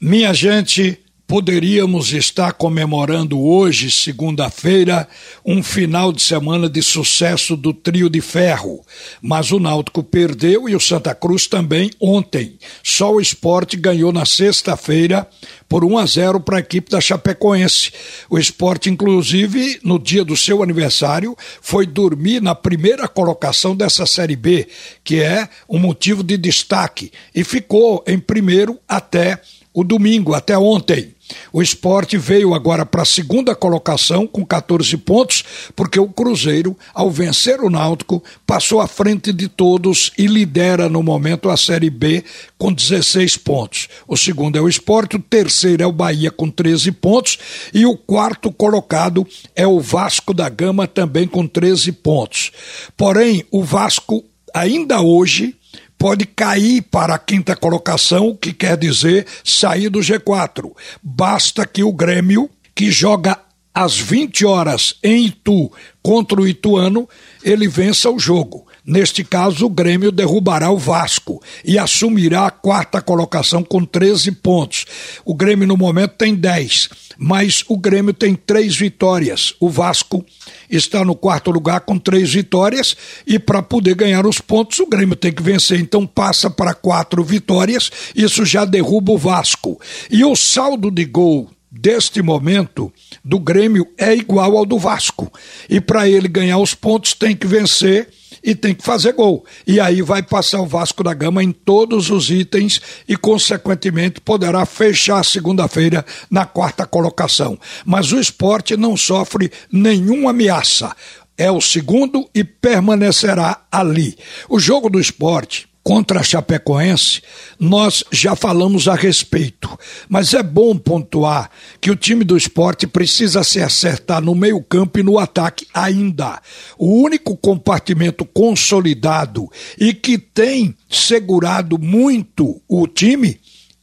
Minha gente, poderíamos estar comemorando hoje, segunda-feira, um final de semana de sucesso do trio de ferro, mas o Náutico perdeu e o Santa Cruz também ontem. Só o esporte ganhou na sexta-feira por 1 a 0 para a equipe da Chapecoense. O esporte, inclusive, no dia do seu aniversário, foi dormir na primeira colocação dessa Série B, que é um motivo de destaque, e ficou em primeiro até o domingo, até ontem. O esporte veio agora para a segunda colocação com 14 pontos, porque o Cruzeiro, ao vencer o Náutico, passou à frente de todos e lidera no momento a Série B com 16 pontos. O segundo é o esporte, o terceiro é o Bahia com 13 pontos e o quarto colocado é o Vasco da Gama também com 13 pontos. Porém, o Vasco ainda hoje pode cair para a quinta colocação, o que quer dizer sair do G4. Basta que o Grêmio, que joga às 20 horas em Itu contra o Ituano, ele vença o jogo. Neste caso, o Grêmio derrubará o Vasco e assumirá a quarta colocação com 13 pontos. O Grêmio, no momento, tem 10, mas o Grêmio tem três vitórias. O Vasco está no quarto lugar com três vitórias e, para poder ganhar os pontos, o Grêmio tem que vencer. Então, passa para quatro vitórias, isso já derruba o Vasco. E o saldo de gol deste momento do Grêmio é igual ao do Vasco. E para ele ganhar os pontos, tem que vencer e tem que fazer gol. E aí vai passar o Vasco da Gama em todos os itens e, consequentemente, poderá fechar segunda-feira na quarta colocação. Mas o esporte não sofre nenhuma ameaça. É o segundo e permanecerá ali. O jogo do esporte contra a Chapecoense, nós já falamos a respeito. Mas é bom pontuar que o time do esporte precisa se acertar no meio-campo e no ataque ainda. O único compartimento consolidado e que tem segurado muito o time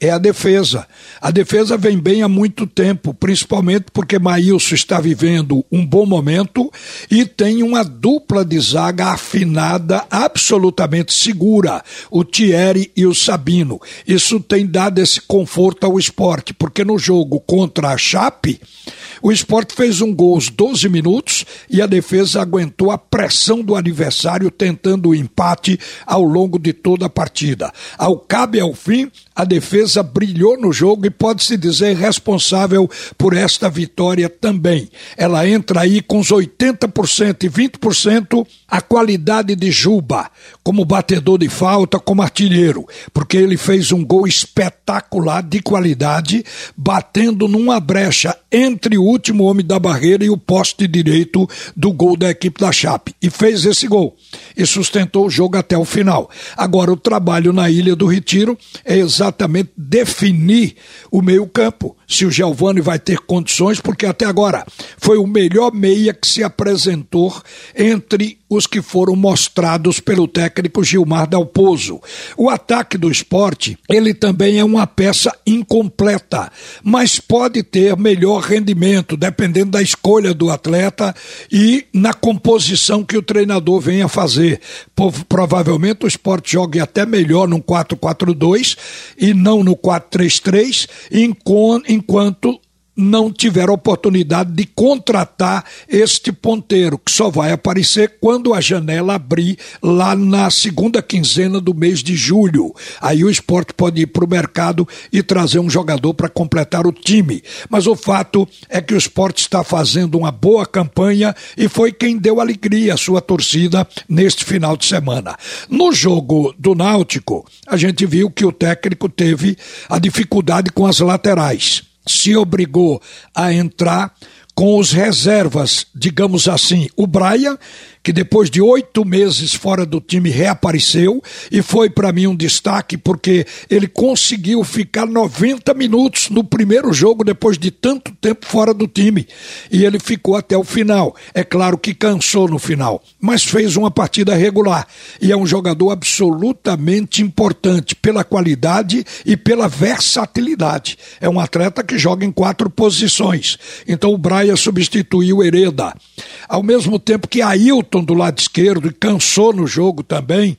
é a defesa. A defesa vem bem há muito tempo, principalmente porque Maílson está vivendo um bom momento e tem uma dupla de zaga afinada, absolutamente segura, o Thierry e o Sabino. Isso tem dado esse conforto ao esporte, porque no jogo contra a Chape, o esporte fez um gol aos 12 minutos e a defesa aguentou a pressão do adversário tentando o empate ao longo de toda a partida. Ao cabe ao fim, a defesa brilhou no jogo e pode-se dizer responsável por esta vitória também. Ela entra aí com os 80% e 20% a qualidade de Juba, como batedor de falta, como artilheiro, porque ele fez um gol espetacular de qualidade, batendo numa brecha entre o último homem da barreira e o poste direito do gol da equipe da Chape. E fez esse gol e sustentou o jogo até o final. Agora, o trabalho na Ilha do Retiro é exatamente definir o meio-campo. Se o Giovani vai ter condições, porque até agora foi o melhor meia que se apresentou entre os que foram mostrados pelo técnico Gilmar Dalpozo. O ataque do esporte, ele também é uma peça incompleta, mas pode ter melhor rendimento, dependendo da escolha do atleta e na composição que o treinador venha fazer. Provavelmente o esporte jogue até melhor no 4-4-2 e não no 4-3-3, enquanto não tiver oportunidade de contratar este ponteiro, que só vai aparecer quando a janela abrir lá na segunda quinzena do mês de julho. Aí o esporte pode ir para o mercado e trazer um jogador para completar o time. Mas o fato é que o esporte está fazendo uma boa campanha e foi quem deu alegria à sua torcida neste final de semana. No jogo do Náutico, a gente viu que o técnico teve a dificuldade com as laterais se obrigou a entrar com os reservas, digamos assim, o Braia que depois de oito meses fora do time reapareceu e foi para mim um destaque porque ele conseguiu ficar 90 minutos no primeiro jogo depois de tanto tempo fora do time e ele ficou até o final. É claro que cansou no final, mas fez uma partida regular e é um jogador absolutamente importante pela qualidade e pela versatilidade. É um atleta que joga em quatro posições. Então o Braia substituiu Hereda. Ao mesmo tempo que Ailton Everton do lado esquerdo e cansou no jogo também,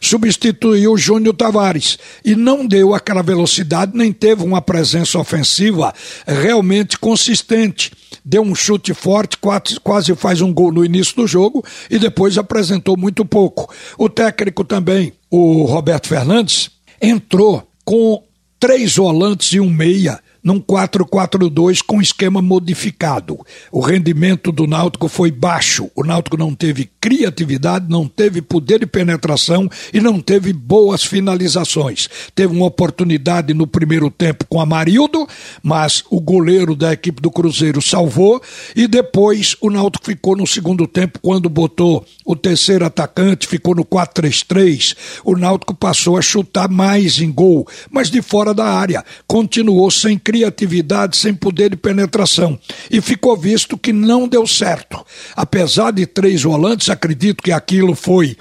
substituiu o Júnior Tavares e não deu aquela velocidade, nem teve uma presença ofensiva realmente consistente. Deu um chute forte, quase, faz um gol no início do jogo e depois apresentou muito pouco. O técnico também, o Roberto Fernandes, entrou com três volantes e um meia num 4-4-2 com esquema modificado. O rendimento do Náutico foi baixo. O Náutico não teve criatividade, não teve poder de penetração e não teve boas finalizações. Teve uma oportunidade no primeiro tempo com Amarildo, mas o goleiro da equipe do Cruzeiro salvou e depois o Náutico ficou no segundo tempo quando botou o terceiro atacante, ficou no 4-3-3. O Náutico passou a chutar mais em gol, mas de fora da área. Continuou sem criatividade, sem poder de penetração. E ficou visto que não deu certo. Apesar de três volantes, acredito que aquilo foi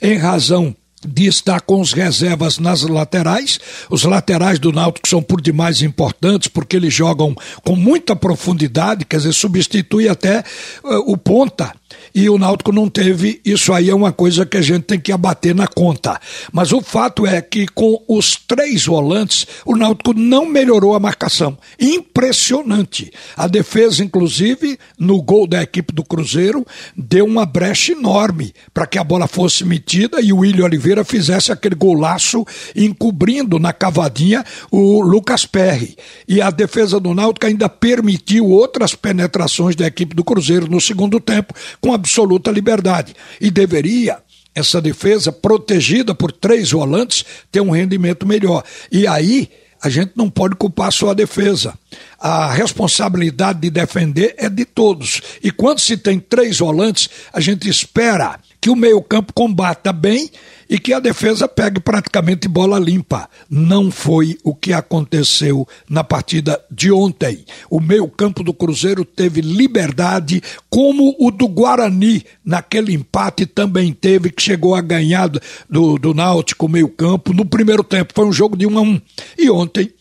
em razão de estar com os reservas nas laterais. Os laterais do Náutico são por demais importantes porque eles jogam com muita profundidade, quer dizer, substitui até uh, o ponta e o Náutico não teve. Isso aí é uma coisa que a gente tem que abater na conta. Mas o fato é que com os três volantes, o Náutico não melhorou a marcação. Impressionante. A defesa, inclusive, no gol da equipe do Cruzeiro, deu uma brecha enorme para que a bola fosse metida e o William Oliveira fizesse aquele golaço encobrindo na cavadinha o Lucas Perry. E a defesa do Náutico ainda permitiu outras penetrações da equipe do Cruzeiro no segundo tempo, com absoluta liberdade. E deveria essa defesa, protegida por três volantes, ter um rendimento melhor. E aí a gente não pode culpar só a defesa. A responsabilidade de defender é de todos. E quando se tem três volantes, a gente espera que o meio-campo combata bem e que a defesa pegue praticamente bola limpa. Não foi o que aconteceu na partida de ontem. O meio-campo do Cruzeiro teve liberdade, como o do Guarani naquele empate também teve, que chegou a ganhar do, do Náutico meio-campo no primeiro tempo. Foi um jogo de 1 a 1. E ontem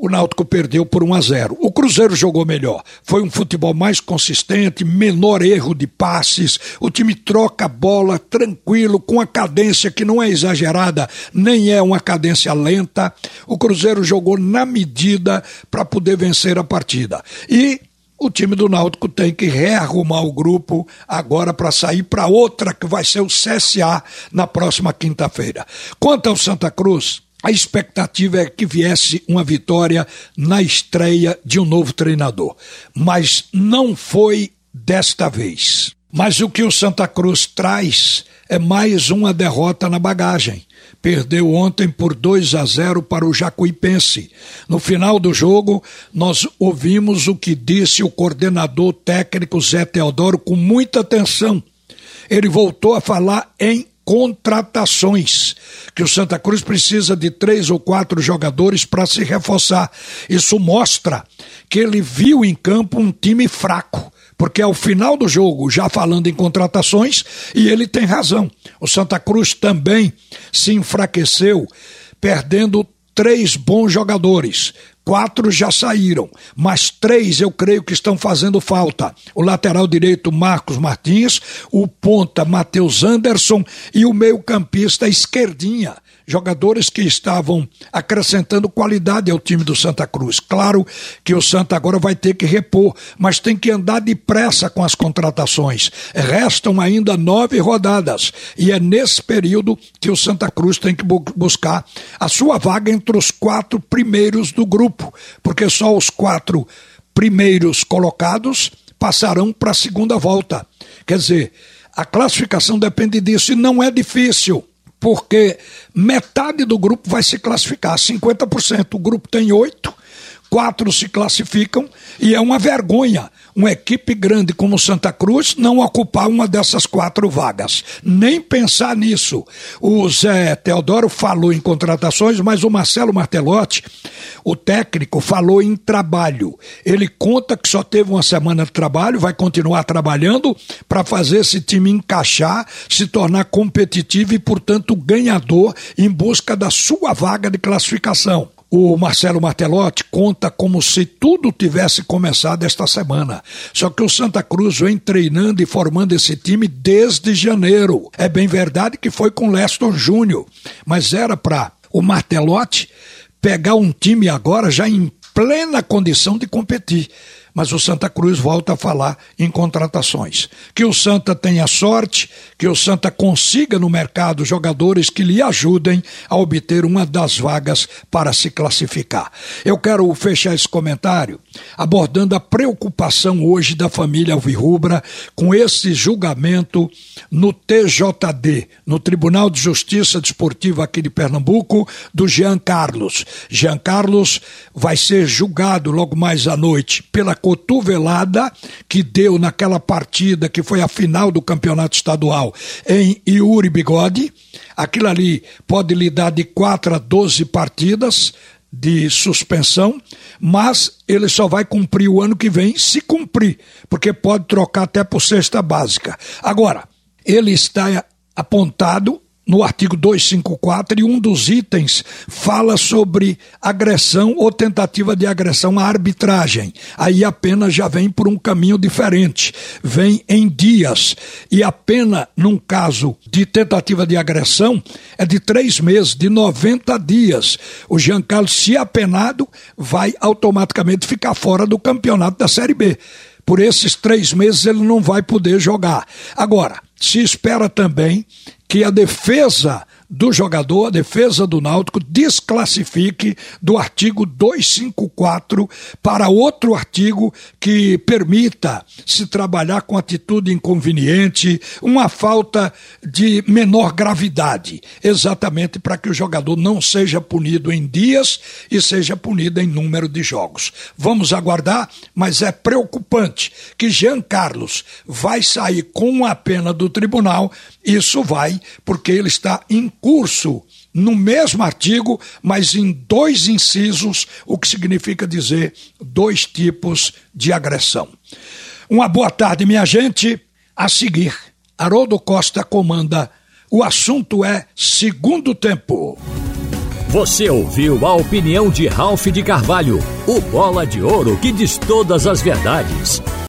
o Náutico perdeu por 1 a 0. O Cruzeiro jogou melhor. Foi um futebol mais consistente, menor erro de passes. O time troca a bola tranquilo, com a cadência que não é exagerada, nem é uma cadência lenta. O Cruzeiro jogou na medida para poder vencer a partida. E o time do Náutico tem que rearrumar o grupo agora para sair para outra que vai ser o CSA na próxima quinta-feira. Quanto ao Santa Cruz, a expectativa é que viesse uma vitória na estreia de um novo treinador, mas não foi desta vez. Mas o que o Santa Cruz traz é mais uma derrota na bagagem. Perdeu ontem por 2 a 0 para o Jacuipense. No final do jogo, nós ouvimos o que disse o coordenador técnico Zé Teodoro com muita atenção. Ele voltou a falar em contratações, que o Santa Cruz precisa de três ou quatro jogadores para se reforçar. Isso mostra que ele viu em campo um time fraco, porque ao final do jogo, já falando em contratações, e ele tem razão. O Santa Cruz também se enfraqueceu, perdendo três bons jogadores. Quatro já saíram, mas três eu creio que estão fazendo falta. O lateral direito Marcos Martins, o ponta Matheus Anderson e o meio-campista Esquerdinha jogadores que estavam acrescentando qualidade ao time do Santa Cruz. Claro que o Santa agora vai ter que repor, mas tem que andar depressa com as contratações. Restam ainda nove rodadas e é nesse período que o Santa Cruz tem que bu buscar a sua vaga entre os quatro primeiros do grupo, porque só os quatro primeiros colocados passarão para a segunda volta. Quer dizer, a classificação depende disso e não é difícil porque metade do grupo vai se classificar, 50%. O grupo tem oito, quatro se classificam e é uma vergonha uma equipe grande como Santa Cruz não ocupar uma dessas quatro vagas. Nem pensar nisso. O Zé Teodoro falou em contratações, mas o Marcelo Martelotti, o técnico, falou em trabalho. Ele conta que só teve uma semana de trabalho, vai continuar trabalhando para fazer esse time encaixar, se tornar competitivo e, portanto, ganhador em busca da sua vaga de classificação o Marcelo Martelotti conta como se tudo tivesse começado esta semana. Só que o Santa Cruz vem treinando e formando esse time desde janeiro. É bem verdade que foi com Leston Júnior, mas era para o Martelotti pegar um time agora já em plena condição de competir mas o Santa Cruz volta a falar em contratações. Que o Santa tenha sorte, que o Santa consiga no mercado jogadores que lhe ajudem a obter uma das vagas para se classificar. Eu quero fechar esse comentário abordando a preocupação hoje da família Alvirrubra com esse julgamento no TJD, no Tribunal de Justiça Desportiva aqui de Pernambuco, do Jean Carlos. Jean Carlos vai ser julgado logo mais à noite pela cotovelada que deu naquela partida que foi a final do campeonato estadual em Iuri Bigode. Aquilo ali pode lhe dar de 4 a 12 partidas de suspensão, mas ele só vai cumprir o ano que vem se cumprir, porque pode trocar até por cesta básica. Agora, ele está apontado no artigo 254 e um dos itens fala sobre agressão ou tentativa de agressão à arbitragem. Aí a pena já vem por um caminho diferente, vem em dias. E a pena, num caso de tentativa de agressão, é de três meses, de 90 dias. O Jean Carlos, se apenado, vai automaticamente ficar fora do campeonato da Série B. Por esses três meses ele não vai poder jogar. Agora, se espera também que a defesa do jogador, a defesa do Náutico, desclassifique do artigo 254 para outro artigo que permita se trabalhar com atitude inconveniente, uma falta de menor gravidade, exatamente para que o jogador não seja punido em dias e seja punido em número de jogos. Vamos aguardar, mas é preocupante que Jean Carlos vai sair com a pena do tribunal, isso vai porque ele está em curso no mesmo artigo, mas em dois incisos, o que significa dizer dois tipos de agressão. Uma boa tarde, minha gente. A seguir, Haroldo Costa comanda. O assunto é segundo tempo. Você ouviu a opinião de Ralph de Carvalho, o bola de ouro que diz todas as verdades.